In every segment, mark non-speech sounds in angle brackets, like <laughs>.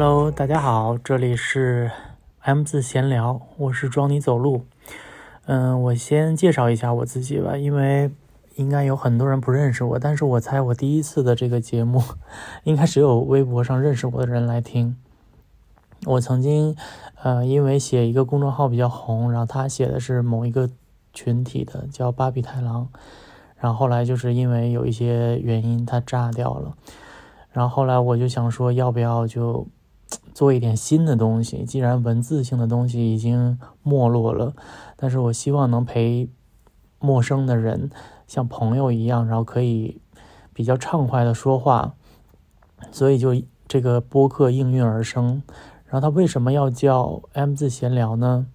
Hello，大家好，这里是 M 字闲聊，我是装你走路。嗯，我先介绍一下我自己吧，因为应该有很多人不认识我，但是我猜我第一次的这个节目，<laughs> 应该只有微博上认识我的人来听。我曾经，呃，因为写一个公众号比较红，然后他写的是某一个群体的，叫巴比太郎，然后后来就是因为有一些原因，他炸掉了。然后后来我就想说，要不要就。做一点新的东西，既然文字性的东西已经没落了，但是我希望能陪陌生的人像朋友一样，然后可以比较畅快的说话，所以就这个播客应运而生。然后它为什么要叫 M 字闲聊呢？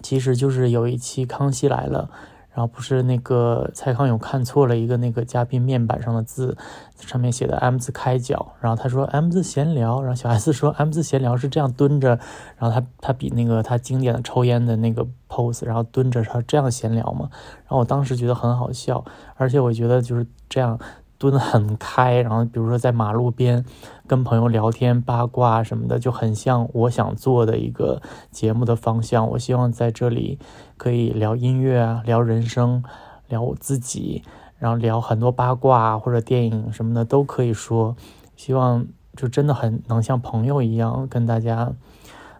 其实就是有一期《康熙来了》。然后不是那个蔡康永看错了一个那个嘉宾面板上的字，上面写的 M 字开脚，然后他说 M 字闲聊，然后小 S 说 M 字闲聊是这样蹲着，然后他他比那个他经典的抽烟的那个 pose，然后蹲着他这样闲聊嘛，然后我当时觉得很好笑，而且我觉得就是这样。蹲得很开，然后比如说在马路边跟朋友聊天八卦什么的，就很像我想做的一个节目的方向。我希望在这里可以聊音乐，聊人生，聊我自己，然后聊很多八卦或者电影什么的都可以说。希望就真的很能像朋友一样跟大家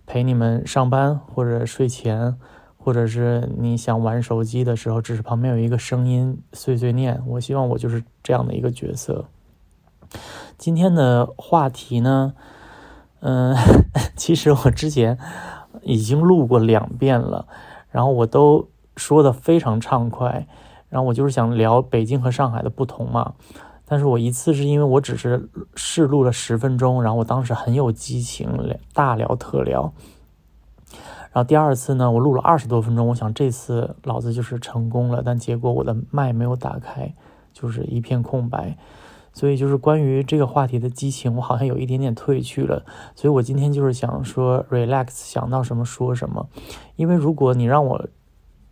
陪你们上班或者睡前。或者是你想玩手机的时候，只是旁边有一个声音碎碎念。我希望我就是这样的一个角色。今天的话题呢，嗯，<laughs> 其实我之前已经录过两遍了，然后我都说的非常畅快。然后我就是想聊北京和上海的不同嘛。但是我一次是因为我只是试录了十分钟，然后我当时很有激情，大聊特聊。然后第二次呢，我录了二十多分钟，我想这次老子就是成功了，但结果我的麦没有打开，就是一片空白，所以就是关于这个话题的激情，我好像有一点点褪去了。所以我今天就是想说，relax，想到什么说什么。因为如果你让我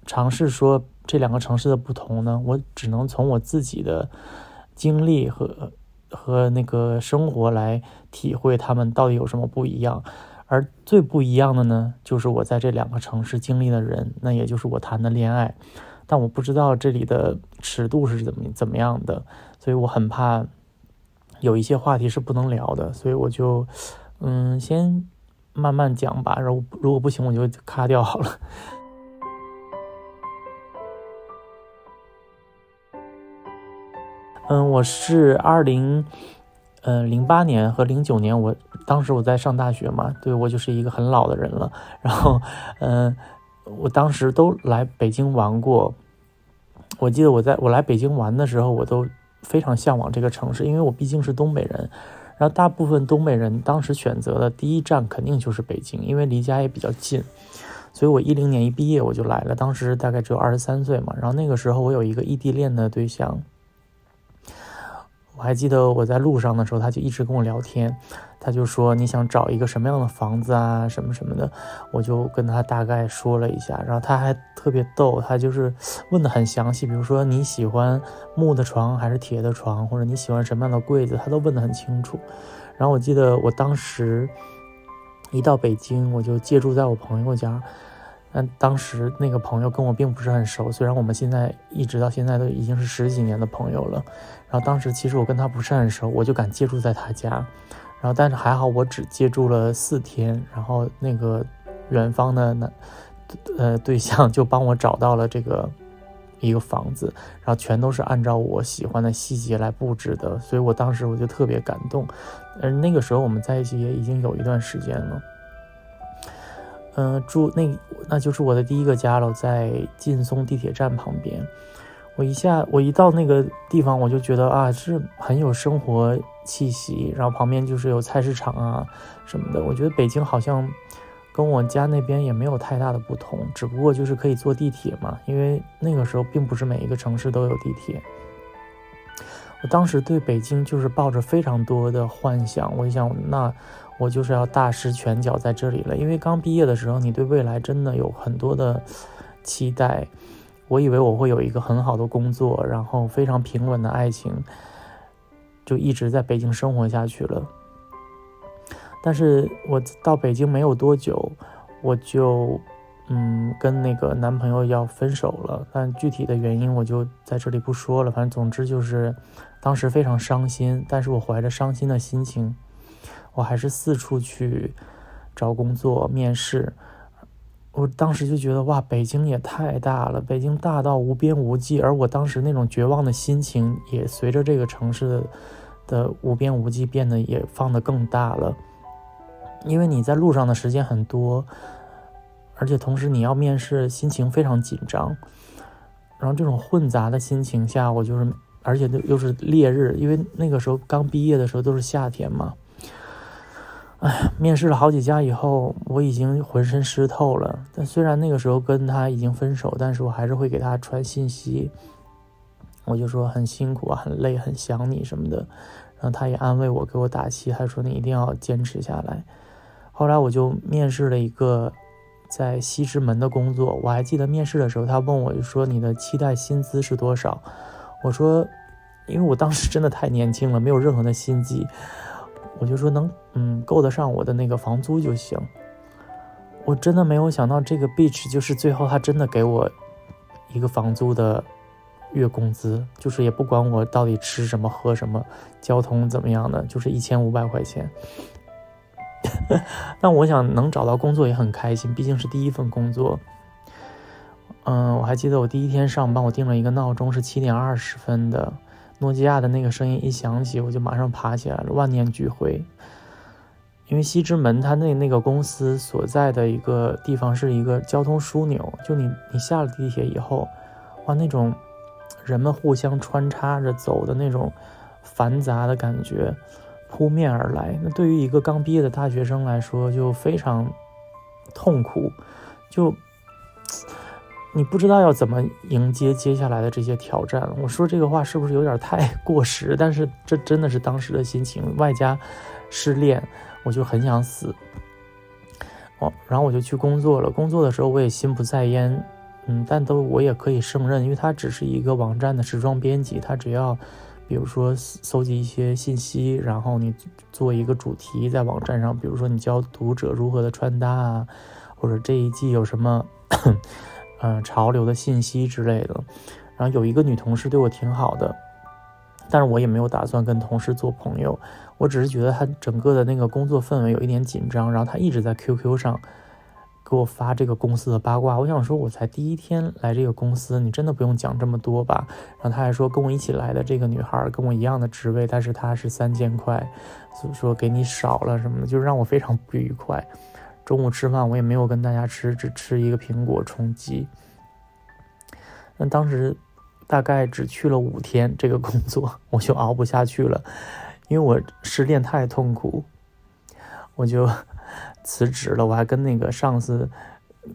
尝试说这两个城市的不同呢，我只能从我自己的经历和和那个生活来体会他们到底有什么不一样。而最不一样的呢，就是我在这两个城市经历的人，那也就是我谈的恋爱，但我不知道这里的尺度是怎么怎么样的，所以我很怕有一些话题是不能聊的，所以我就嗯先慢慢讲吧，然后如果不行我就卡掉好了。<laughs> 嗯，我是二零。嗯，零八年和零九年，我当时我在上大学嘛，对我就是一个很老的人了。然后，嗯，我当时都来北京玩过。我记得我在我来北京玩的时候，我都非常向往这个城市，因为我毕竟是东北人。然后，大部分东北人当时选择的第一站肯定就是北京，因为离家也比较近。所以我一零年一毕业我就来了，当时大概只有二十三岁嘛。然后那个时候我有一个异地恋的对象。我还记得我在路上的时候，他就一直跟我聊天，他就说你想找一个什么样的房子啊，什么什么的，我就跟他大概说了一下，然后他还特别逗，他就是问的很详细，比如说你喜欢木的床还是铁的床，或者你喜欢什么样的柜子，他都问的很清楚。然后我记得我当时一到北京，我就借住在我朋友家。但当时那个朋友跟我并不是很熟，虽然我们现在一直到现在都已经是十几年的朋友了。然后当时其实我跟他不是很熟，我就敢借住在他家。然后但是还好我只借住了四天，然后那个远方的那呃对象就帮我找到了这个一个房子，然后全都是按照我喜欢的细节来布置的，所以我当时我就特别感动。而那个时候我们在一起也已经有一段时间了。嗯，住那那就是我的第一个家了，在劲松地铁站旁边。我一下我一到那个地方，我就觉得啊，是很有生活气息。然后旁边就是有菜市场啊什么的。我觉得北京好像跟我家那边也没有太大的不同，只不过就是可以坐地铁嘛。因为那个时候并不是每一个城市都有地铁。我当时对北京就是抱着非常多的幻想，我想那。我就是要大施拳脚在这里了，因为刚毕业的时候，你对未来真的有很多的期待。我以为我会有一个很好的工作，然后非常平稳的爱情，就一直在北京生活下去了。但是我到北京没有多久，我就嗯跟那个男朋友要分手了。但具体的原因我就在这里不说了。反正总之就是当时非常伤心，但是我怀着伤心的心情，我还是四处去找工作面试。我当时就觉得哇，北京也太大了，北京大到无边无际，而我当时那种绝望的心情也随着这个城市的无边无际变得也放得更大了。因为你在路上的时间很多，而且同时你要面试，心情非常紧张。然后这种混杂的心情下，我就是，而且又是烈日，因为那个时候刚毕业的时候都是夏天嘛。哎，面试了好几家以后，我已经浑身湿透了。但虽然那个时候跟他已经分手，但是我还是会给他传信息。我就说很辛苦啊，很累，很想你什么的。然后他也安慰我，给我打气，他说你一定要坚持下来。后来我就面试了一个在西直门的工作。我还记得面试的时候，他问我说你的期待薪资是多少？我说，因为我当时真的太年轻了，没有任何的心机。我就说能，嗯，够得上我的那个房租就行。我真的没有想到这个 beach 就是最后他真的给我一个房租的月工资，就是也不管我到底吃什么喝什么，交通怎么样的，就是一千五百块钱。<laughs> 但我想能找到工作也很开心，毕竟是第一份工作。嗯，我还记得我第一天上班，我定了一个闹钟是七点二十分的。诺基亚的那个声音一响起，我就马上爬起来了，万念俱灰。因为西直门它那那个公司所在的一个地方是一个交通枢纽，就你你下了地铁以后，哇，那种人们互相穿插着走的那种繁杂的感觉扑面而来，那对于一个刚毕业的大学生来说就非常痛苦，就。你不知道要怎么迎接接下来的这些挑战。我说这个话是不是有点太过时？但是这真的是当时的心情，外加失恋，我就很想死。哦，然后我就去工作了。工作的时候我也心不在焉，嗯，但都我也可以胜任，因为它只是一个网站的时装编辑，它只要比如说搜集一些信息，然后你做一个主题在网站上，比如说你教读者如何的穿搭啊，或者这一季有什么。嗯，潮流的信息之类的，然后有一个女同事对我挺好的，但是我也没有打算跟同事做朋友，我只是觉得她整个的那个工作氛围有一点紧张，然后她一直在 QQ 上给我发这个公司的八卦，我想说我才第一天来这个公司，你真的不用讲这么多吧？然后她还说跟我一起来的这个女孩跟我一样的职位，但是她是三千块，所以说给你少了什么的，就让我非常不愉快。中午吃饭我也没有跟大家吃，只吃一个苹果充饥。那当时大概只去了五天，这个工作我就熬不下去了，因为我失恋太痛苦，我就辞职了。我还跟那个上司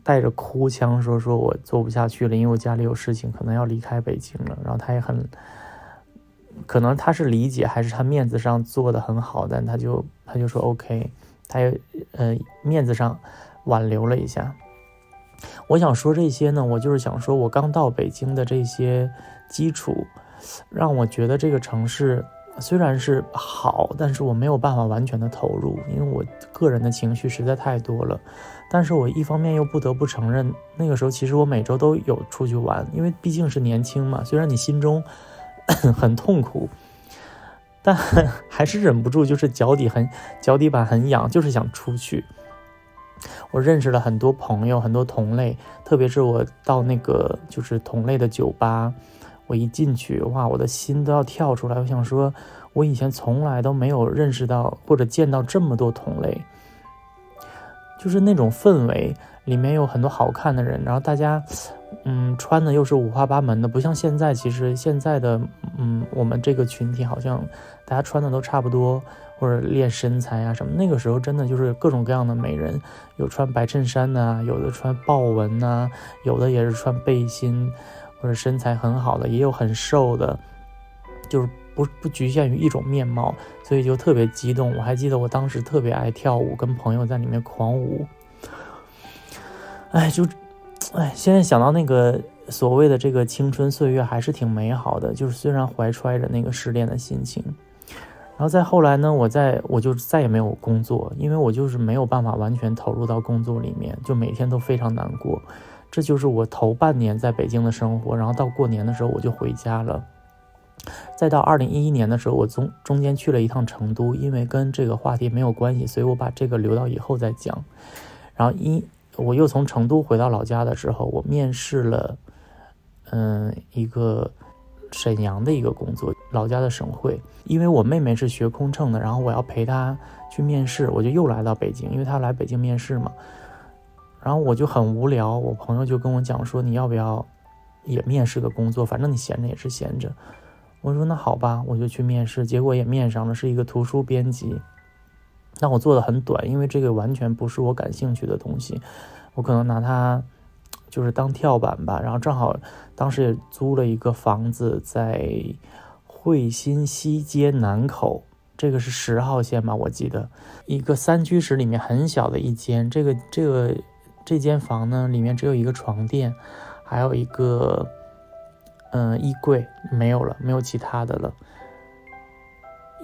带着哭腔说：“说我做不下去了，因为我家里有事情，可能要离开北京了。”然后他也很，可能他是理解，还是他面子上做的很好，但他就他就说 OK。他也，呃，面子上挽留了一下。我想说这些呢，我就是想说，我刚到北京的这些基础，让我觉得这个城市虽然是好，但是我没有办法完全的投入，因为我个人的情绪实在太多了。但是我一方面又不得不承认，那个时候其实我每周都有出去玩，因为毕竟是年轻嘛。虽然你心中 <coughs> 很痛苦。但 <laughs> 还是忍不住，就是脚底很脚底板很痒，就是想出去。我认识了很多朋友，很多同类，特别是我到那个就是同类的酒吧，我一进去，哇，我的心都要跳出来。我想说，我以前从来都没有认识到或者见到这么多同类，就是那种氛围，里面有很多好看的人，然后大家。嗯，穿的又是五花八门的，不像现在。其实现在的，嗯，我们这个群体好像大家穿的都差不多，或者练身材啊什么。那个时候真的就是各种各样的美人，有穿白衬衫的，有的穿豹纹呐，有的也是穿背心，或者身材很好的，也有很瘦的，就是不不局限于一种面貌，所以就特别激动。我还记得我当时特别爱跳舞，跟朋友在里面狂舞，哎，就。哎，现在想到那个所谓的这个青春岁月，还是挺美好的。就是虽然怀揣着那个失恋的心情，然后再后来呢，我在我就再也没有工作，因为我就是没有办法完全投入到工作里面，就每天都非常难过。这就是我头半年在北京的生活，然后到过年的时候我就回家了。再到二零一一年的时候，我中中间去了一趟成都，因为跟这个话题没有关系，所以我把这个留到以后再讲。然后一我又从成都回到老家的时候，我面试了，嗯，一个沈阳的一个工作，老家的省会。因为我妹妹是学空乘的，然后我要陪她去面试，我就又来到北京，因为她来北京面试嘛。然后我就很无聊，我朋友就跟我讲说，你要不要也面试个工作？反正你闲着也是闲着。我说那好吧，我就去面试，结果也面上了，是一个图书编辑。但我做的很短，因为这个完全不是我感兴趣的东西，我可能拿它就是当跳板吧。然后正好当时也租了一个房子在汇新西街南口，这个是十号线吧，我记得一个三居室里面很小的一间。这个这个这间房呢，里面只有一个床垫，还有一个。嗯，衣柜没有了，没有其他的了。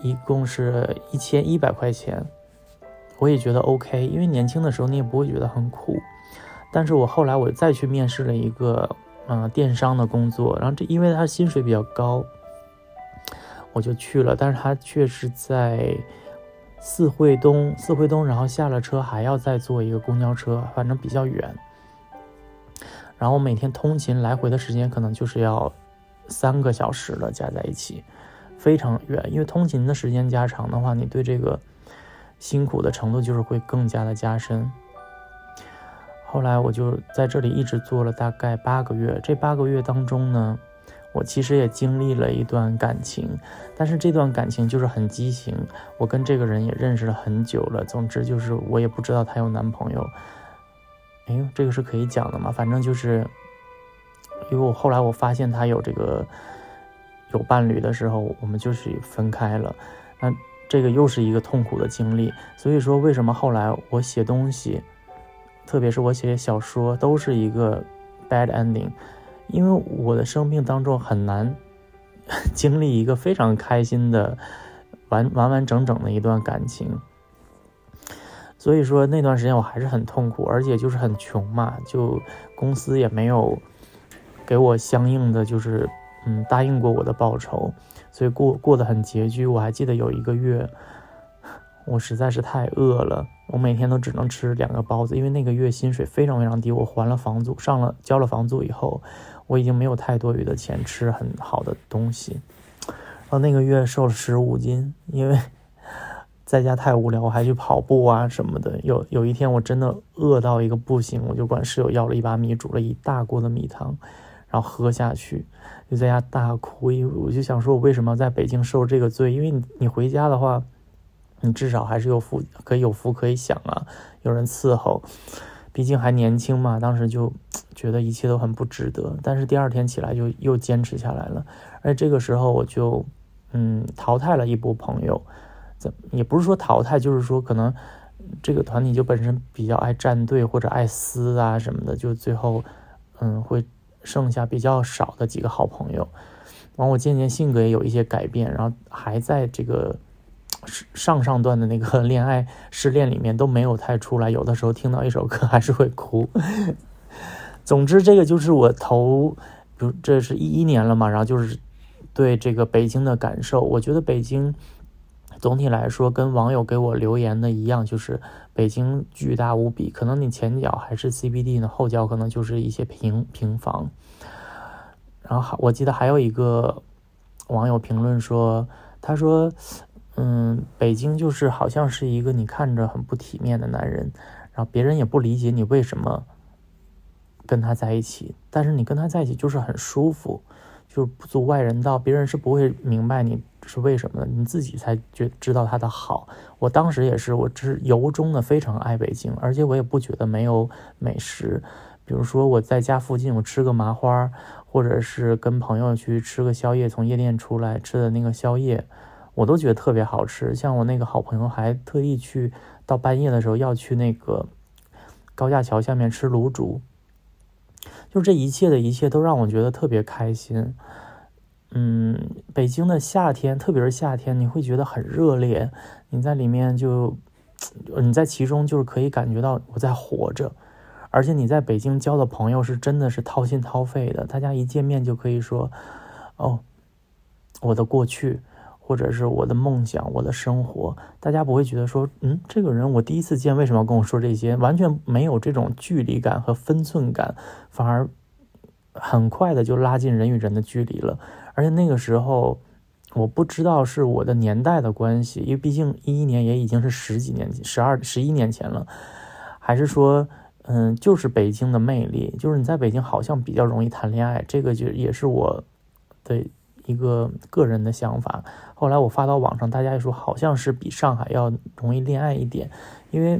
一共是一千一百块钱，我也觉得 OK，因为年轻的时候你也不会觉得很苦。但是我后来我再去面试了一个嗯电商的工作，然后这因为他薪水比较高，我就去了。但是他却是在四惠东，四惠东，然后下了车还要再坐一个公交车，反正比较远。然后每天通勤来回的时间可能就是要三个小时了，加在一起非常远。因为通勤的时间加长的话，你对这个辛苦的程度就是会更加的加深。后来我就在这里一直做了大概八个月。这八个月当中呢，我其实也经历了一段感情，但是这段感情就是很畸形。我跟这个人也认识了很久了，总之就是我也不知道她有男朋友。哎，这个是可以讲的嘛？反正就是，因为我后来我发现她有这个有伴侣的时候，我们就是分开了。那这个又是一个痛苦的经历。所以说，为什么后来我写东西，特别是我写小说，都是一个 bad ending？因为我的生命当中很难 <laughs> 经历一个非常开心的完完完整整的一段感情。所以说那段时间我还是很痛苦，而且就是很穷嘛，就公司也没有给我相应的就是嗯答应过我的报酬，所以过过得很拮据。我还记得有一个月，我实在是太饿了，我每天都只能吃两个包子，因为那个月薪水非常非常低。我还了房租，上了交了房租以后，我已经没有太多余的钱吃很好的东西。然后那个月瘦了十五斤，因为。<laughs> 在家太无聊，我还去跑步啊什么的。有有一天我真的饿到一个不行，我就管室友要了一把米，煮了一大锅的米汤，然后喝下去，就在家大哭。我就想说，我为什么在北京受这个罪？因为你你回家的话，你至少还是有福，可以有福可以享啊，有人伺候。毕竟还年轻嘛，当时就觉得一切都很不值得。但是第二天起来就又坚持下来了，而这个时候我就嗯淘汰了一波朋友。怎也不是说淘汰，就是说可能这个团体就本身比较爱站队或者爱撕啊什么的，就最后嗯会剩下比较少的几个好朋友。完，我渐渐性格也有一些改变，然后还在这个上上段的那个恋爱失恋里面都没有太出来。有的时候听到一首歌还是会哭。<laughs> 总之，这个就是我头，比如这是一一年了嘛，然后就是对这个北京的感受。我觉得北京。总体来说，跟网友给我留言的一样，就是北京巨大无比。可能你前脚还是 CBD 呢，后脚可能就是一些平平房。然后还我记得还有一个网友评论说，他说：“嗯，北京就是好像是一个你看着很不体面的男人，然后别人也不理解你为什么跟他在一起，但是你跟他在一起就是很舒服，就是不足外人道，别人是不会明白你。”是为什么的？你自己才觉知道它的好。我当时也是，我是由衷的非常爱北京，而且我也不觉得没有美食。比如说我在家附近，我吃个麻花，或者是跟朋友去吃个宵夜，从夜店出来吃的那个宵夜，我都觉得特别好吃。像我那个好朋友还特意去到半夜的时候要去那个高架桥下面吃卤煮，就这一切的一切都让我觉得特别开心。嗯，北京的夏天，特别是夏天，你会觉得很热烈，你在里面就，你在其中就是可以感觉到我在活着，而且你在北京交的朋友是真的是掏心掏肺的，大家一见面就可以说，哦，我的过去。或者是我的梦想，我的生活，大家不会觉得说，嗯，这个人我第一次见，为什么要跟我说这些？完全没有这种距离感和分寸感，反而很快的就拉近人与人的距离了。而且那个时候，我不知道是我的年代的关系，因为毕竟一一年也已经是十几年、十二、十一年前了，还是说，嗯，就是北京的魅力，就是你在北京好像比较容易谈恋爱，这个就也是我的。一个个人的想法，后来我发到网上，大家也说好像是比上海要容易恋爱一点，因为，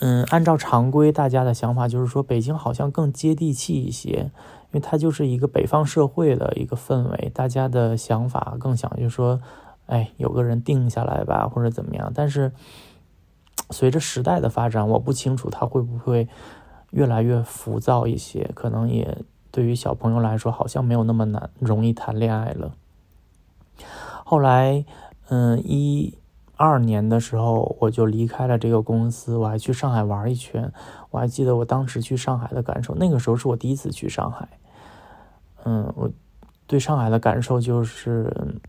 嗯，按照常规，大家的想法就是说北京好像更接地气一些，因为它就是一个北方社会的一个氛围，大家的想法更想就是说，哎，有个人定下来吧，或者怎么样。但是随着时代的发展，我不清楚它会不会越来越浮躁一些，可能也。对于小朋友来说，好像没有那么难，容易谈恋爱了。后来，嗯，一二年的时候，我就离开了这个公司，我还去上海玩一圈。我还记得我当时去上海的感受，那个时候是我第一次去上海。嗯，我对上海的感受就是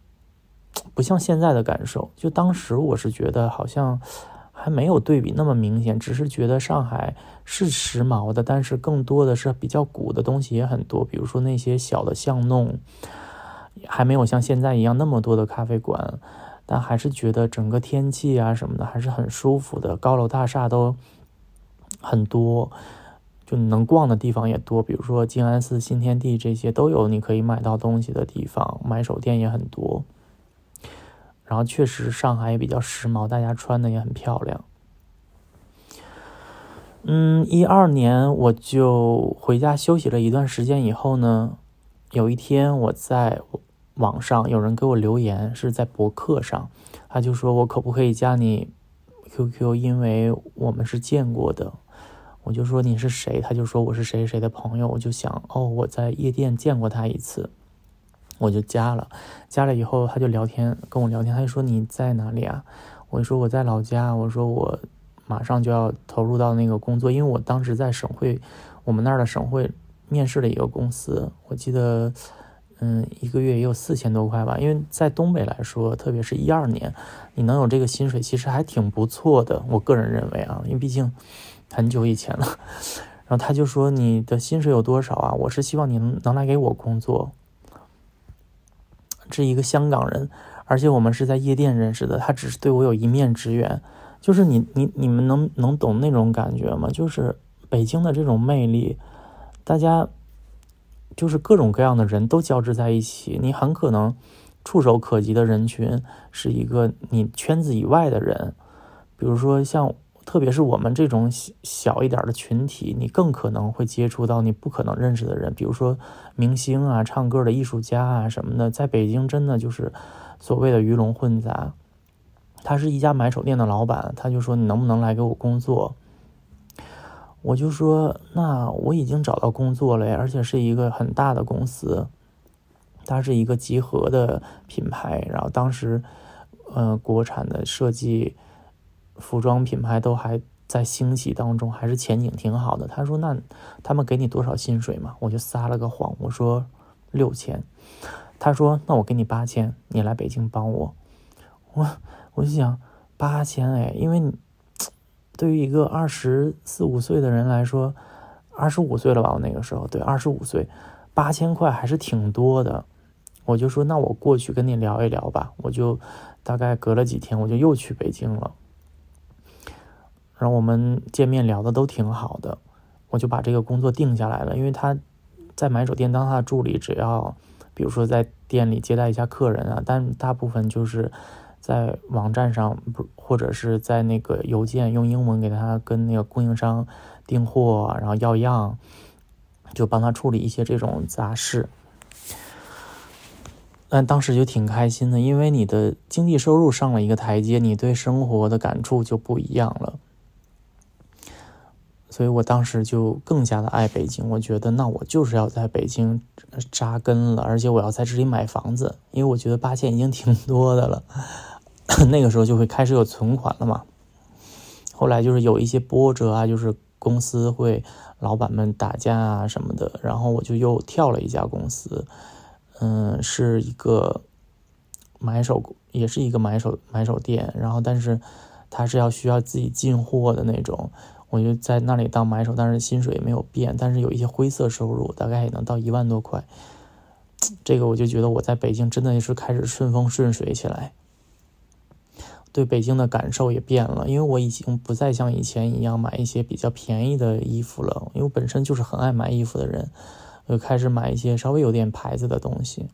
不像现在的感受，就当时我是觉得好像。还没有对比那么明显，只是觉得上海是时髦的，但是更多的是比较古的东西也很多，比如说那些小的巷弄，还没有像现在一样那么多的咖啡馆，但还是觉得整个天气啊什么的还是很舒服的，高楼大厦都很多，就能逛的地方也多，比如说静安寺、新天地这些都有你可以买到东西的地方，买手店也很多。然后确实上海也比较时髦，大家穿的也很漂亮。嗯，一二年我就回家休息了一段时间以后呢，有一天我在网上有人给我留言，是在博客上，他就说我可不可以加你 QQ，因为我们是见过的。我就说你是谁，他就说我是谁谁的朋友，我就想哦，我在夜店见过他一次。我就加了，加了以后他就聊天，跟我聊天，他就说你在哪里啊？我说我在老家，我说我马上就要投入到那个工作，因为我当时在省会，我们那儿的省会面试了一个公司，我记得，嗯，一个月也有四千多块吧，因为在东北来说，特别是一二年，你能有这个薪水，其实还挺不错的，我个人认为啊，因为毕竟很久以前了。<laughs> 然后他就说你的薪水有多少啊？我是希望你能能来给我工作。是一个香港人，而且我们是在夜店认识的。他只是对我有一面之缘，就是你你你们能能懂那种感觉吗？就是北京的这种魅力，大家就是各种各样的人都交织在一起。你很可能触手可及的人群是一个你圈子以外的人，比如说像。特别是我们这种小一点的群体，你更可能会接触到你不可能认识的人，比如说明星啊、唱歌的艺术家啊什么的。在北京，真的就是所谓的鱼龙混杂。他是一家买手店的老板，他就说：“你能不能来给我工作？”我就说：“那我已经找到工作了呀，而且是一个很大的公司，它是一个集合的品牌。然后当时，呃，国产的设计。”服装品牌都还在兴起当中，还是前景挺好的。他说：“那他们给你多少薪水嘛？”我就撒了个谎，我说六千。他说：“那我给你八千，你来北京帮我。”我我就想八千哎，因为对于一个二十四五岁的人来说，二十五岁了吧？我那个时候对二十五岁，八千块还是挺多的。我就说：“那我过去跟你聊一聊吧。”我就大概隔了几天，我就又去北京了。然后我们见面聊的都挺好的，我就把这个工作定下来了。因为他在买手店当他的助理，只要比如说在店里接待一下客人啊，但大部分就是在网站上不或者是在那个邮件用英文给他跟那个供应商订货，然后要样，就帮他处理一些这种杂事。但当时就挺开心的，因为你的经济收入上了一个台阶，你对生活的感触就不一样了。所以我当时就更加的爱北京。我觉得那我就是要在北京扎根了，而且我要在这里买房子，因为我觉得八千已经挺多的了。<coughs> 那个时候就会开始有存款了嘛。后来就是有一些波折啊，就是公司会老板们打架啊什么的，然后我就又跳了一家公司，嗯，是一个买手，也是一个买手买手店，然后但是他是要需要自己进货的那种，我就在那里当买手，但是薪水也没有变，但是有一些灰色收入，大概也能到一万多块。这个我就觉得我在北京真的是开始顺风顺水起来。对北京的感受也变了，因为我已经不再像以前一样买一些比较便宜的衣服了。因为我本身就是很爱买衣服的人，就开始买一些稍微有点牌子的东西，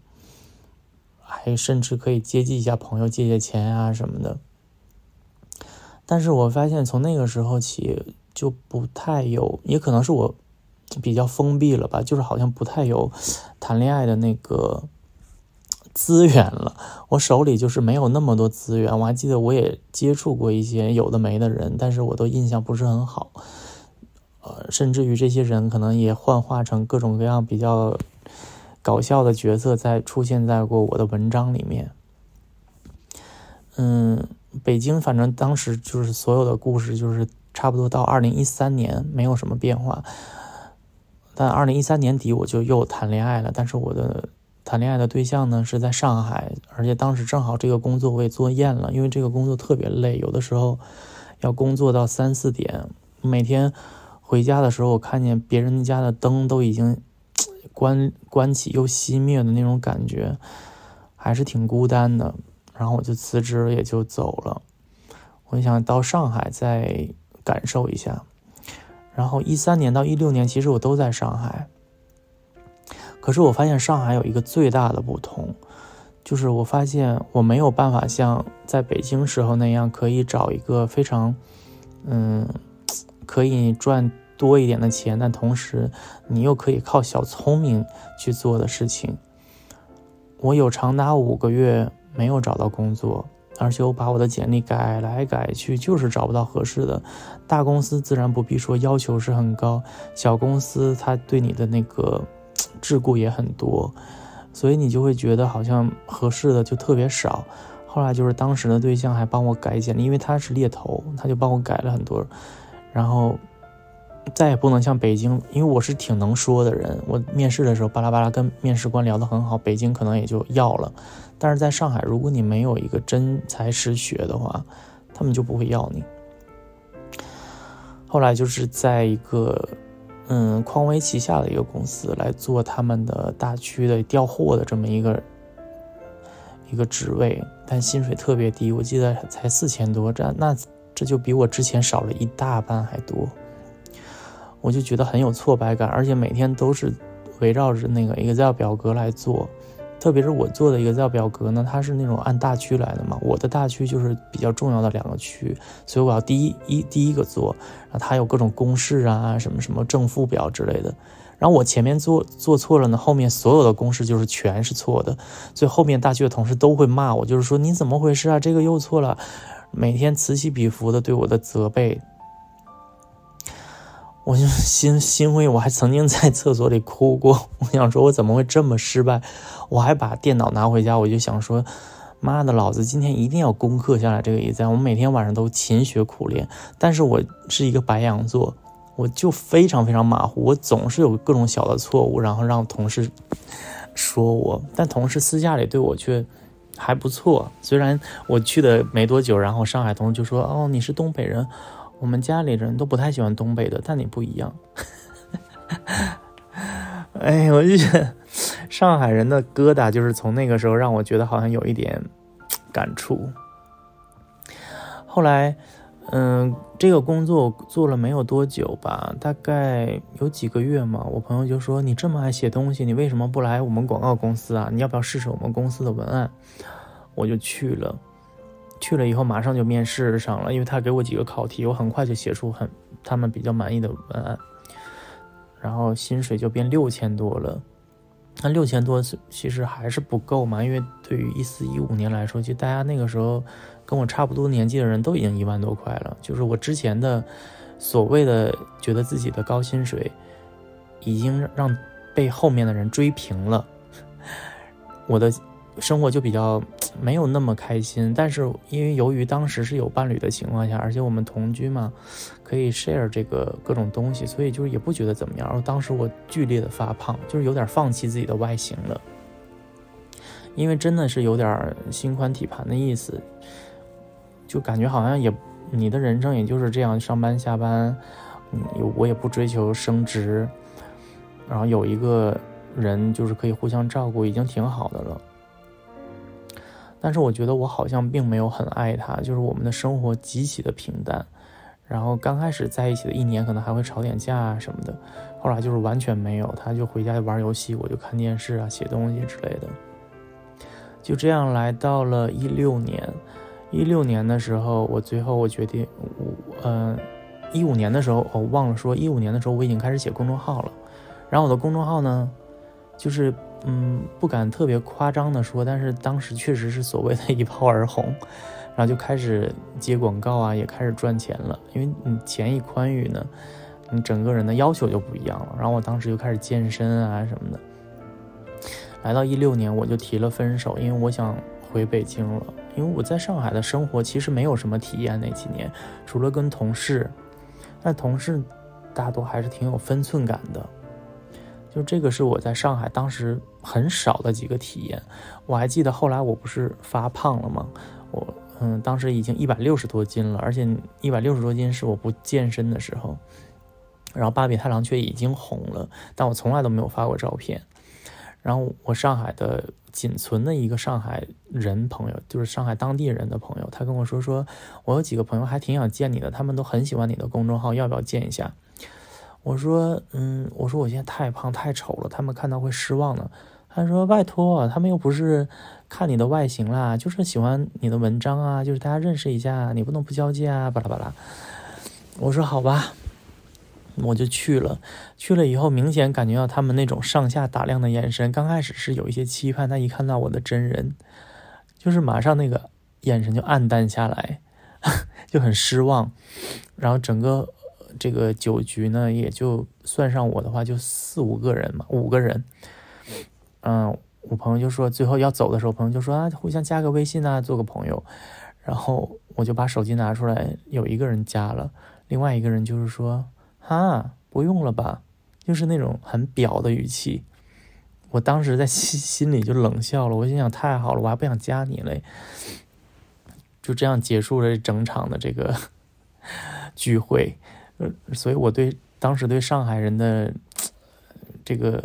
还甚至可以接济一下朋友，借借钱啊什么的。但是我发现从那个时候起就不太有，也可能是我比较封闭了吧，就是好像不太有谈恋爱的那个。资源了，我手里就是没有那么多资源。我还记得我也接触过一些有的没的人，但是我都印象不是很好。呃，甚至于这些人可能也幻化成各种各样比较搞笑的角色，在出现在过我的文章里面。嗯，北京反正当时就是所有的故事，就是差不多到二零一三年没有什么变化，但二零一三年底我就又谈恋爱了，但是我的。谈恋爱的对象呢是在上海，而且当时正好这个工作我也做厌了，因为这个工作特别累，有的时候要工作到三四点，每天回家的时候，我看见别人家的灯都已经 <tsk> 关关起又熄灭的那种感觉，还是挺孤单的。然后我就辞职也就走了，我想到上海再感受一下。然后一三年到一六年，其实我都在上海。可是我发现上海有一个最大的不同，就是我发现我没有办法像在北京时候那样，可以找一个非常，嗯，可以赚多一点的钱，但同时你又可以靠小聪明去做的事情。我有长达五个月没有找到工作，而且我把我的简历改来改去，就是找不到合适的。大公司自然不必说，要求是很高；小公司他对你的那个。<tsk> 桎梏也很多，所以你就会觉得好像合适的就特别少。后来就是当时的对象还帮我改简历，因为他是猎头，他就帮我改了很多。然后再也不能像北京，因为我是挺能说的人，我面试的时候巴拉巴拉跟面试官聊得很好，北京可能也就要了。但是在上海，如果你没有一个真才实学的话，他们就不会要你。后来就是在一个。嗯，匡威旗下的一个公司来做他们的大区的调货的这么一个一个职位，但薪水特别低，我记得才四千多，这那这就比我之前少了一大半还多，我就觉得很有挫败感，而且每天都是围绕着那个 Excel 表格来做。特别是我做的一个 Excel 表格呢，它是那种按大区来的嘛，我的大区就是比较重要的两个区，所以我要第一一第一个做，然后它有各种公式啊，什么什么正负表之类的，然后我前面做做错了呢，后面所有的公式就是全是错的，所以后面大区的同事都会骂我，就是说你怎么回事啊，这个又错了，每天此起彼伏的对我的责备。我就心心灰，我还曾经在厕所里哭过。<laughs> 我想说，我怎么会这么失败？我还把电脑拿回家，我就想说，妈的，老子今天一定要攻克下来这个一三。我每天晚上都勤学苦练，但是我是一个白羊座，我就非常非常马虎，我总是有各种小的错误，然后让同事说我，但同事私下里对我却还不错。虽然我去的没多久，然后上海同事就说：“哦，你是东北人。”我们家里人都不太喜欢东北的，但你不一样。<laughs> 哎，我就觉得上海人的疙瘩就是从那个时候让我觉得好像有一点感触。后来，嗯，这个工作做了没有多久吧，大概有几个月嘛。我朋友就说：“你这么爱写东西，你为什么不来我们广告公司啊？你要不要试试我们公司的文案？”我就去了。去了以后马上就面试上了，因为他给我几个考题，我很快就写出很他们比较满意的文案，然后薪水就变六千多了。那六千多其实还是不够嘛，因为对于一四一五年来说，其实大家那个时候跟我差不多年纪的人都已经一万多块了。就是我之前的所谓的觉得自己的高薪水已经让被后面的人追平了，<laughs> 我的生活就比较没有那么开心。但是因为由于当时是有伴侣的情况下，而且我们同居嘛，可以 share 这个各种东西，所以就是也不觉得怎么样。然后当时我剧烈的发胖，就是有点放弃自己的外形了，因为真的是有点心宽体盘的意思，就感觉好像也。你的人生也就是这样，上班下班，嗯，我也不追求升职，然后有一个人就是可以互相照顾，已经挺好的了。但是我觉得我好像并没有很爱他，就是我们的生活极其的平淡。然后刚开始在一起的一年，可能还会吵点架啊什么的，后来就是完全没有，他就回家玩游戏，我就看电视啊、写东西之类的。就这样来到了一六年。一六年的时候，我最后我决定，我嗯，一五年的时候，我忘了说，一五年的时候我已经开始写公众号了。然后我的公众号呢，就是嗯，不敢特别夸张的说，但是当时确实是所谓的一炮而红，然后就开始接广告啊，也开始赚钱了。因为你钱一宽裕呢，你整个人的要求就不一样了。然后我当时就开始健身啊什么的。来到一六年，我就提了分手，因为我想回北京了。因为我在上海的生活其实没有什么体验，那几年除了跟同事，但同事大多还是挺有分寸感的。就这个是我在上海当时很少的几个体验。我还记得后来我不是发胖了吗？我嗯，当时已经一百六十多斤了，而且一百六十多斤是我不健身的时候。然后巴比太郎却已经红了，但我从来都没有发过照片。然后我上海的仅存的一个上海人朋友，就是上海当地人的朋友，他跟我说说，我有几个朋友还挺想见你的，他们都很喜欢你的公众号，要不要见一下？我说，嗯，我说我现在太胖太丑了，他们看到会失望的。他说，拜托，他们又不是看你的外形啦，就是喜欢你的文章啊，就是大家认识一下，你不能不交际啊，巴拉巴拉。我说好吧。我就去了，去了以后，明显感觉到他们那种上下打量的眼神。刚开始是有一些期盼，但一看到我的真人，就是马上那个眼神就暗淡下来，<laughs> 就很失望。然后整个这个酒局呢，也就算上我的话，就四五个人嘛，五个人。嗯，我朋友就说最后要走的时候，朋友就说啊，互相加个微信啊，做个朋友。然后我就把手机拿出来，有一个人加了，另外一个人就是说。啊，不用了吧，就是那种很表的语气。我当时在心心里就冷笑了，我心想太好了，我还不想加你嘞。就这样结束了整场的这个 <laughs> 聚会。呃，所以我对当时对上海人的 <tsk> 这个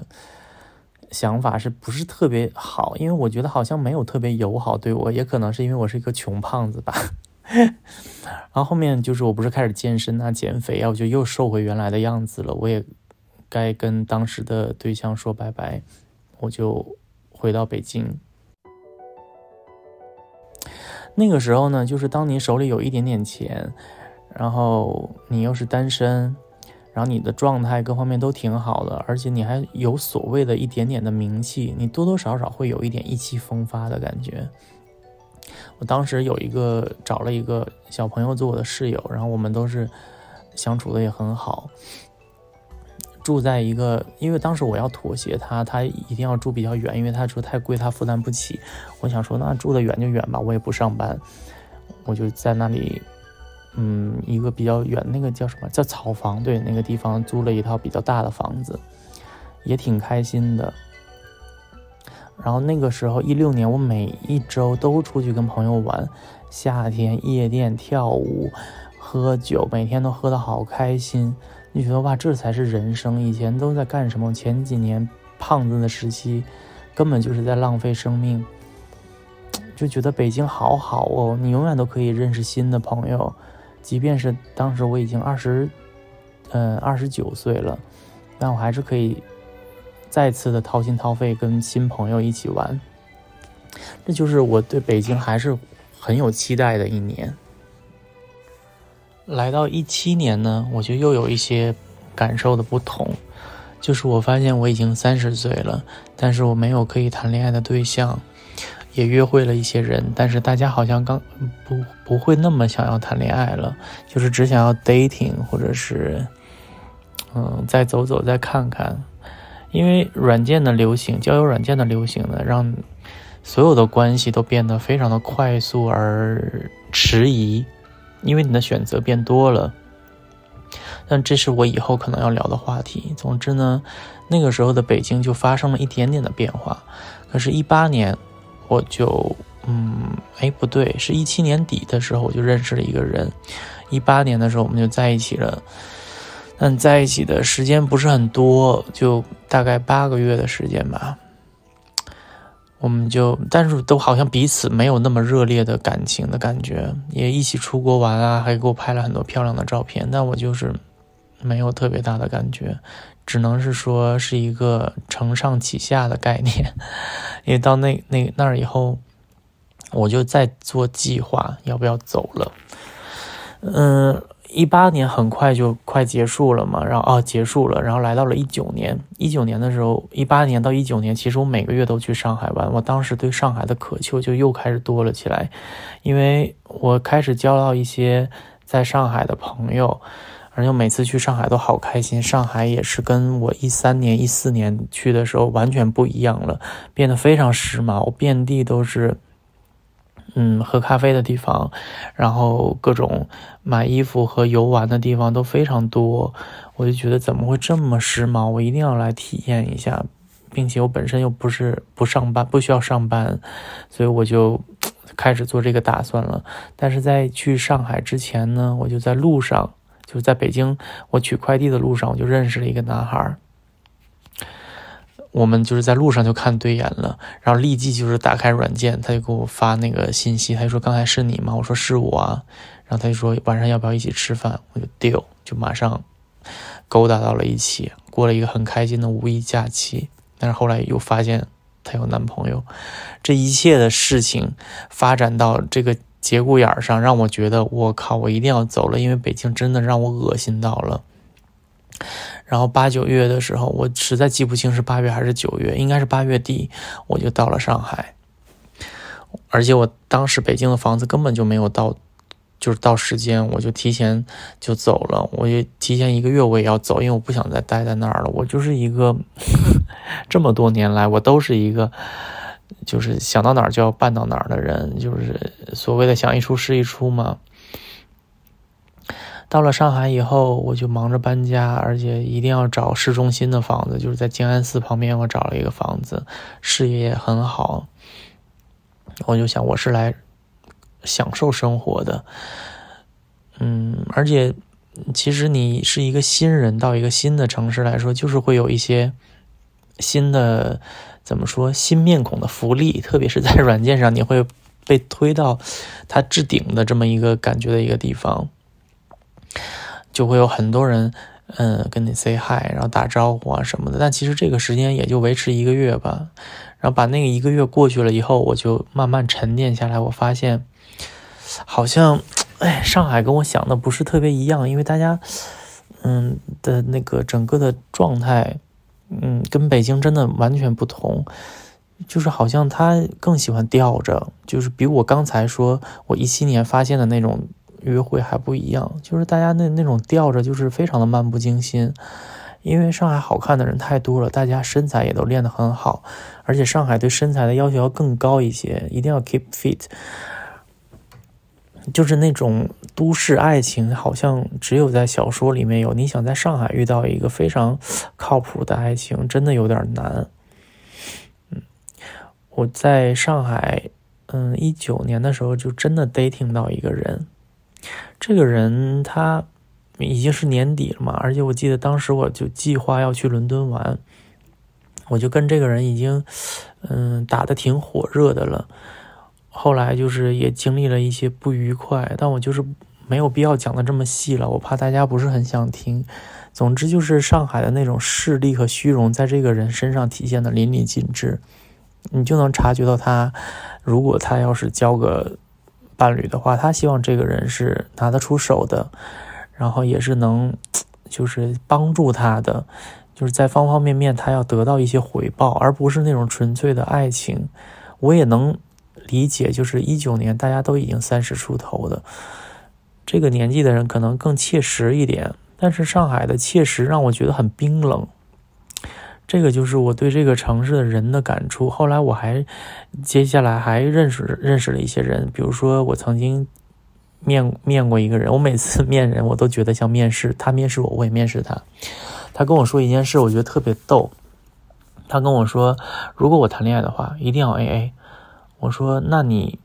想法是不是特别好？因为我觉得好像没有特别友好对我，也可能是因为我是一个穷胖子吧。<laughs> 然后后面就是我不是开始健身啊、减肥啊，我就又瘦回原来的样子了。我也该跟当时的对象说拜拜，我就回到北京。那个时候呢，就是当你手里有一点点钱，然后你又是单身，然后你的状态各方面都挺好的，而且你还有所谓的一点点的名气，你多多少少会有一点意气风发的感觉。我当时有一个找了一个小朋友做我的室友，然后我们都是相处的也很好，住在一个，因为当时我要妥协他，他一定要住比较远，因为他说太贵他负担不起。我想说那住的远就远吧，我也不上班，我就在那里，嗯，一个比较远，那个叫什么叫草房？对，那个地方租了一套比较大的房子，也挺开心的。然后那个时候，一六年，我每一周都出去跟朋友玩，夏天夜店跳舞、喝酒，每天都喝得好开心。你觉得哇，这才是人生。以前都在干什么？前几年胖子的时期，根本就是在浪费生命。就觉得北京好好哦，你永远都可以认识新的朋友，即便是当时我已经二十，嗯，二十九岁了，但我还是可以。再次的掏心掏肺跟新朋友一起玩，这就是我对北京还是很有期待的一年。来到一七年呢，我就又有一些感受的不同，就是我发现我已经三十岁了，但是我没有可以谈恋爱的对象，也约会了一些人，但是大家好像刚不不会那么想要谈恋爱了，就是只想要 dating 或者是嗯再走走再看看，因为软件的流行，交友软件的流行呢，让所有的关系都变得非常的快速而迟疑，因为你的选择变多了。但这是我以后可能要聊的话题。总之呢，那个时候的北京就发生了一点点的变化。可是，一八年我就，嗯，哎，不对，是一七年底的时候我就认识了一个人。一八年的时候我们就在一起了，但在一起的时间不是很多，就大概八个月的时间吧。我们就，但是都好像彼此没有那么热烈的感情的感觉，也一起出国玩啊，还给我拍了很多漂亮的照片，但我就是没有特别大的感觉，只能是说是一个承上启下的概念，<laughs> 因为到那那那儿以后，我就在做计划要不要走了，嗯。一八年很快就快结束了嘛，然后哦结束了，然后来到了一九年。一九年的时候，一八年到一九年，其实我每个月都去上海玩。我当时对上海的渴求就又开始多了起来，因为我开始交到一些在上海的朋友，而且每次去上海都好开心。上海也是跟我一三年、一四年去的时候完全不一样了，变得非常时髦，遍地都是。嗯，喝咖啡的地方，然后各种买衣服和游玩的地方都非常多，我就觉得怎么会这么时髦？我一定要来体验一下，并且我本身又不是不上班，不需要上班，所以我就开始做这个打算了。但是在去上海之前呢，我就在路上，就在北京我取快递的路上，我就认识了一个男孩儿。我们就是在路上就看对眼了，然后立即就是打开软件，他就给我发那个信息，他就说刚才是你吗？我说是我，啊，然后他就说晚上要不要一起吃饭？我就 deal，就马上勾搭到了一起，过了一个很开心的五一假期。但是后来又发现他有男朋友，这一切的事情发展到这个节骨眼上，让我觉得我靠，我一定要走了，因为北京真的让我恶心到了。然后八九月的时候，我实在记不清是八月还是九月，应该是八月底，我就到了上海。而且我当时北京的房子根本就没有到，就是到时间，我就提前就走了。我就提前一个月我也要走，因为我不想再待在那儿了。我就是一个 <laughs> 这么多年来，我都是一个就是想到哪儿就要办到哪儿的人，就是所谓的想一出是一出嘛。到了上海以后，我就忙着搬家，而且一定要找市中心的房子，就是在静安寺旁边。我找了一个房子，视野也很好。我就想，我是来享受生活的。嗯，而且其实你是一个新人，到一个新的城市来说，就是会有一些新的怎么说新面孔的福利，特别是在软件上，你会被推到它置顶的这么一个感觉的一个地方。就会有很多人，嗯，跟你 say hi，然后打招呼啊什么的。但其实这个时间也就维持一个月吧。然后把那个一个月过去了以后，我就慢慢沉淀下来。我发现，好像，哎，上海跟我想的不是特别一样，因为大家，嗯的那个整个的状态，嗯，跟北京真的完全不同。就是好像他更喜欢吊着，就是比我刚才说我一七年发现的那种。约会还不一样，就是大家那那种吊着，就是非常的漫不经心。因为上海好看的人太多了，大家身材也都练得很好，而且上海对身材的要求要更高一些，一定要 keep fit。就是那种都市爱情，好像只有在小说里面有。你想在上海遇到一个非常靠谱的爱情，真的有点难。嗯，我在上海，嗯，一九年的时候就真的 dating 到一个人。这个人他已经是年底了嘛，而且我记得当时我就计划要去伦敦玩，我就跟这个人已经嗯打的挺火热的了。后来就是也经历了一些不愉快，但我就是没有必要讲的这么细了，我怕大家不是很想听。总之就是上海的那种势力和虚荣，在这个人身上体现的淋漓尽致，你就能察觉到他，如果他要是交个。伴侣的话，他希望这个人是拿得出手的，然后也是能，就是帮助他的，就是在方方面面他要得到一些回报，而不是那种纯粹的爱情。我也能理解，就是一九年大家都已经三十出头的这个年纪的人可能更切实一点，但是上海的切实让我觉得很冰冷。这个就是我对这个城市的人的感触。后来我还接下来还认识认识了一些人，比如说我曾经面面过一个人，我每次面人我都觉得像面试，他面试我，我也面试他。他跟我说一件事，我觉得特别逗。他跟我说，如果我谈恋爱的话，一定要 A A。我说，那你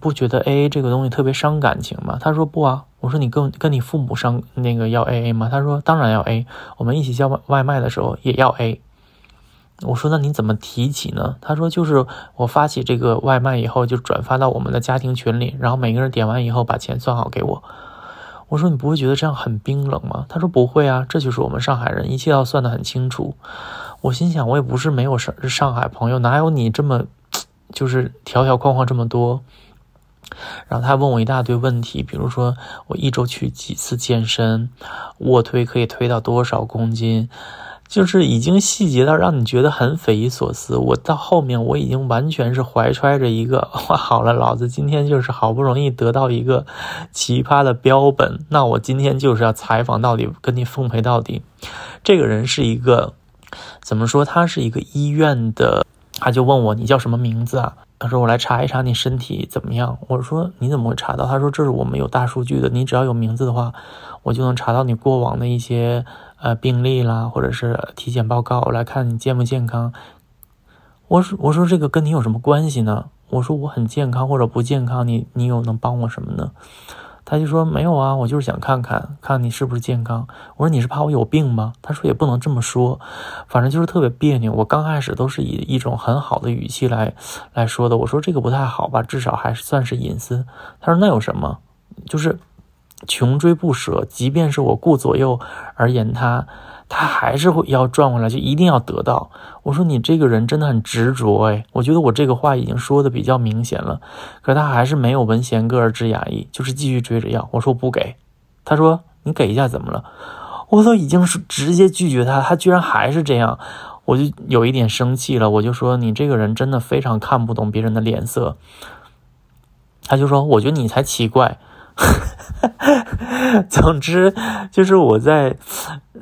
不觉得 A A 这个东西特别伤感情吗？他说不啊。我说你跟跟你父母伤那个要 A A 吗？他说当然要 A。我们一起叫外外卖的时候也要 A。我说那你怎么提起呢？他说就是我发起这个外卖以后，就转发到我们的家庭群里，然后每个人点完以后把钱算好给我。我说你不会觉得这样很冰冷吗？他说不会啊，这就是我们上海人，一切要算得很清楚。我心想我也不是没有上上海朋友，哪有你这么就是条条框框这么多？然后他问我一大堆问题，比如说我一周去几次健身，卧推可以推到多少公斤。就是已经细节到让你觉得很匪夷所思。我到后面我已经完全是怀揣着一个，哇，好了，老子今天就是好不容易得到一个奇葩的标本，那我今天就是要采访到底，跟你奉陪到底。这个人是一个怎么说？他是一个医院的，他就问我你叫什么名字啊？他说我来查一查你身体怎么样。我说你怎么会查到？他说这是我们有大数据的，你只要有名字的话，我就能查到你过往的一些。呃，病例啦，或者是体检报告来看你健不健康。我说，我说这个跟你有什么关系呢？我说我很健康或者不健康，你你有能帮我什么呢？他就说没有啊，我就是想看看看你是不是健康。我说你是怕我有病吗？他说也不能这么说，反正就是特别别扭。我刚开始都是以一种很好的语气来来说的。我说这个不太好吧，至少还算是隐私。他说那有什么？就是。穷追不舍，即便是我顾左右而言他，他还是会要转过来，就一定要得到。我说你这个人真的很执着哎，我觉得我这个话已经说的比较明显了，可是他还是没有闻弦歌而知雅意，就是继续追着要。我说不给，他说你给一下怎么了？我都已经是直接拒绝他，他居然还是这样，我就有一点生气了。我就说你这个人真的非常看不懂别人的脸色。他就说我觉得你才奇怪。<laughs> 总之，就是我在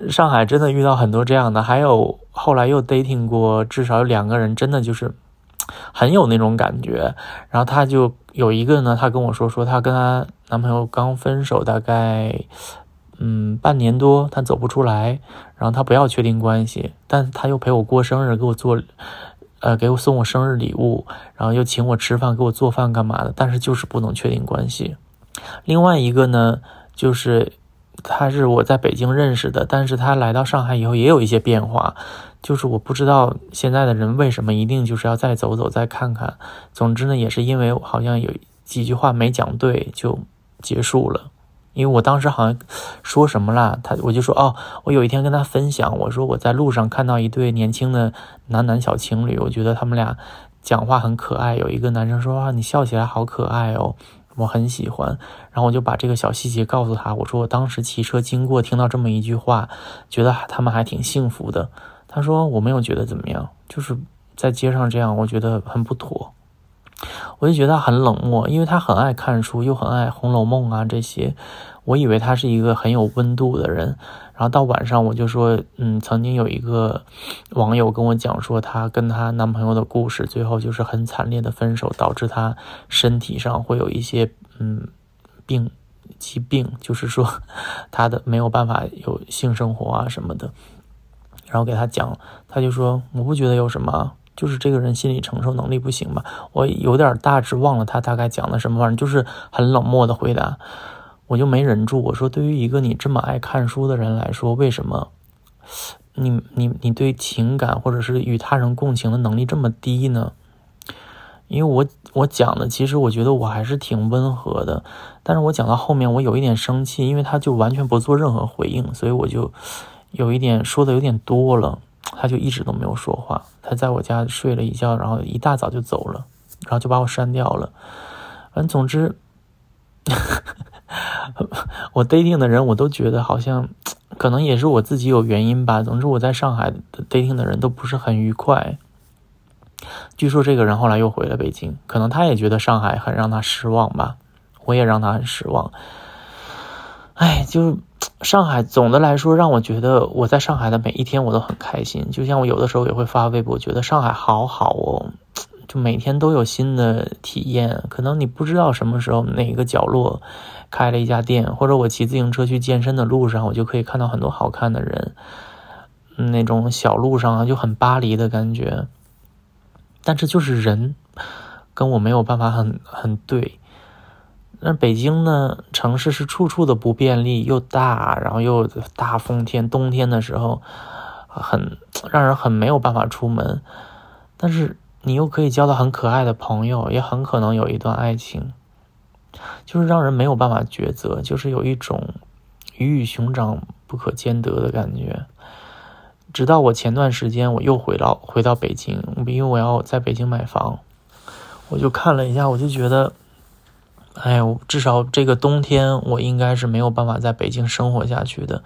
上海真的遇到很多这样的，还有后来又 dating 过，至少有两个人真的就是很有那种感觉。然后他就有一个呢，他跟我说说他跟他男朋友刚分手，大概嗯半年多，他走不出来，然后他不要确定关系，但他又陪我过生日，给我做呃给我送我生日礼物，然后又请我吃饭，给我做饭干嘛的，但是就是不能确定关系。另外一个呢，就是他是我在北京认识的，但是他来到上海以后也有一些变化，就是我不知道现在的人为什么一定就是要再走走再看看。总之呢，也是因为好像有几句话没讲对就结束了。因为我当时好像说什么了，他我就说哦，我有一天跟他分享，我说我在路上看到一对年轻的男男小情侣，我觉得他们俩讲话很可爱。有一个男生说啊，你笑起来好可爱哦。我很喜欢，然后我就把这个小细节告诉他。我说我当时骑车经过，听到这么一句话，觉得他们还挺幸福的。他说我没有觉得怎么样，就是在街上这样，我觉得很不妥。我就觉得很冷漠，因为他很爱看书，又很爱《红楼梦》啊这些。我以为他是一个很有温度的人。然后到晚上，我就说，嗯，曾经有一个网友跟我讲说，她跟她男朋友的故事，最后就是很惨烈的分手，导致她身体上会有一些嗯病疾病，就是说她的没有办法有性生活啊什么的。然后给她讲，她就说，我不觉得有什么，就是这个人心理承受能力不行吧。我有点大致忘了她大概讲的什么，反正就是很冷漠的回答。我就没忍住，我说：“对于一个你这么爱看书的人来说，为什么你你你对情感或者是与他人共情的能力这么低呢？”因为我我讲的，其实我觉得我还是挺温和的，但是我讲到后面，我有一点生气，因为他就完全不做任何回应，所以我就有一点说的有点多了，他就一直都没有说话。他在我家睡了一觉，然后一大早就走了，然后就把我删掉了。反正总之。<laughs> 我 dating 的人，我都觉得好像，可能也是我自己有原因吧。总之，我在上海 dating 的人都不是很愉快。据说这个人后来又回了北京，可能他也觉得上海很让他失望吧，我也让他很失望。哎，就上海总的来说让我觉得我在上海的每一天我都很开心，就像我有的时候也会发微博，觉得上海好好哦，每天都有新的体验。可能你不知道什么时候哪个角落开了一家店，或者我骑自行车去健身的路上，我就可以看到很多好看的人。那种小路上啊，就很巴黎的感觉。但是就是人跟我没有办法很很对。那北京呢，城市是处处的不便利，又大，然后又大风天，冬天的时候很让人很没有办法出门。但是你又可以交到很可爱的朋友，也很可能有一段爱情，就是让人没有办法抉择，就是有一种鱼与熊掌不可兼得的感觉。直到我前段时间我又回到回到北京，因为我要在北京买房，我就看了一下，我就觉得，哎，我至少这个冬天我应该是没有办法在北京生活下去的，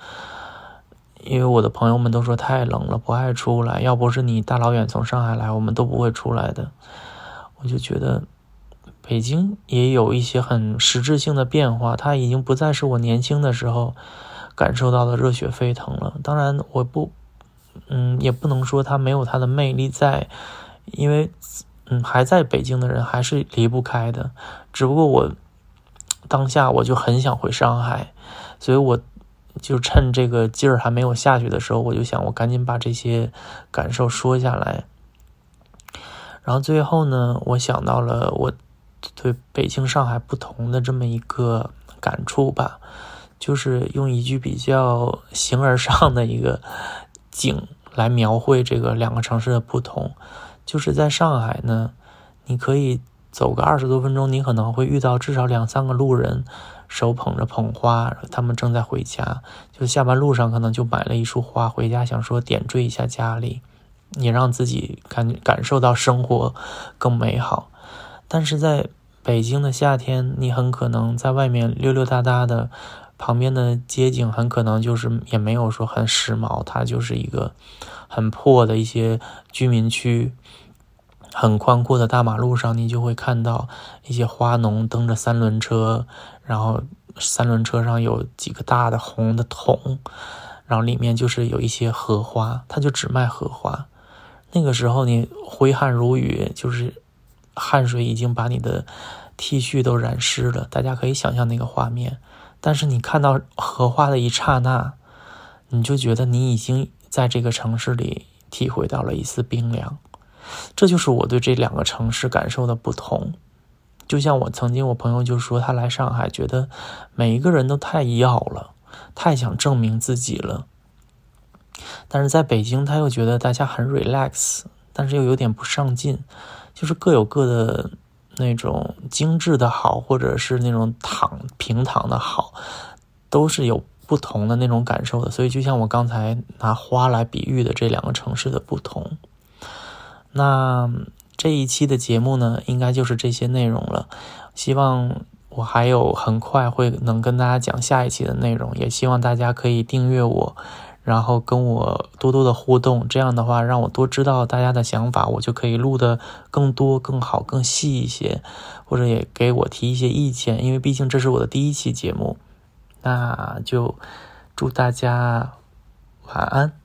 因为我的朋友们都说太冷了，不爱出来。要不是你大老远从上海来，我们都不会出来的。我就觉得北京也有一些很实质性的变化，它已经不再是我年轻的时候感受到的热血沸腾了。当然，我不。嗯，也不能说它没有它的魅力在，因为，嗯，还在北京的人还是离不开的。只不过我当下我就很想回上海，所以我就趁这个劲儿还没有下去的时候，我就想我赶紧把这些感受说下来。然后最后呢，我想到了我对北京、上海不同的这么一个感触吧，就是用一句比较形而上的一个。景来描绘这个两个城市的不同，就是在上海呢，你可以走个二十多分钟，你可能会遇到至少两三个路人，手捧着捧花，他们正在回家，就下班路上可能就买了一束花回家，想说点缀一下家里，也让自己感感受到生活更美好。但是在北京的夏天，你很可能在外面溜溜达达的。旁边的街景很可能就是也没有说很时髦，它就是一个很破的一些居民区。很宽阔的大马路上，你就会看到一些花农蹬着三轮车，然后三轮车上有几个大的红的桶，然后里面就是有一些荷花，他就只卖荷花。那个时候你挥汗如雨，就是汗水已经把你的 T 恤都染湿了，大家可以想象那个画面。但是你看到荷花的一刹那，你就觉得你已经在这个城市里体会到了一丝冰凉。这就是我对这两个城市感受的不同。就像我曾经，我朋友就说他来上海，觉得每一个人都太要了，太想证明自己了。但是在北京，他又觉得大家很 relax，但是又有点不上进，就是各有各的。那种精致的好，或者是那种躺平躺的好，都是有不同的那种感受的。所以，就像我刚才拿花来比喻的这两个城市的不同。那这一期的节目呢，应该就是这些内容了。希望我还有很快会能跟大家讲下一期的内容，也希望大家可以订阅我。然后跟我多多的互动，这样的话让我多知道大家的想法，我就可以录的更多、更好、更细一些，或者也给我提一些意见，因为毕竟这是我的第一期节目。那就祝大家晚安。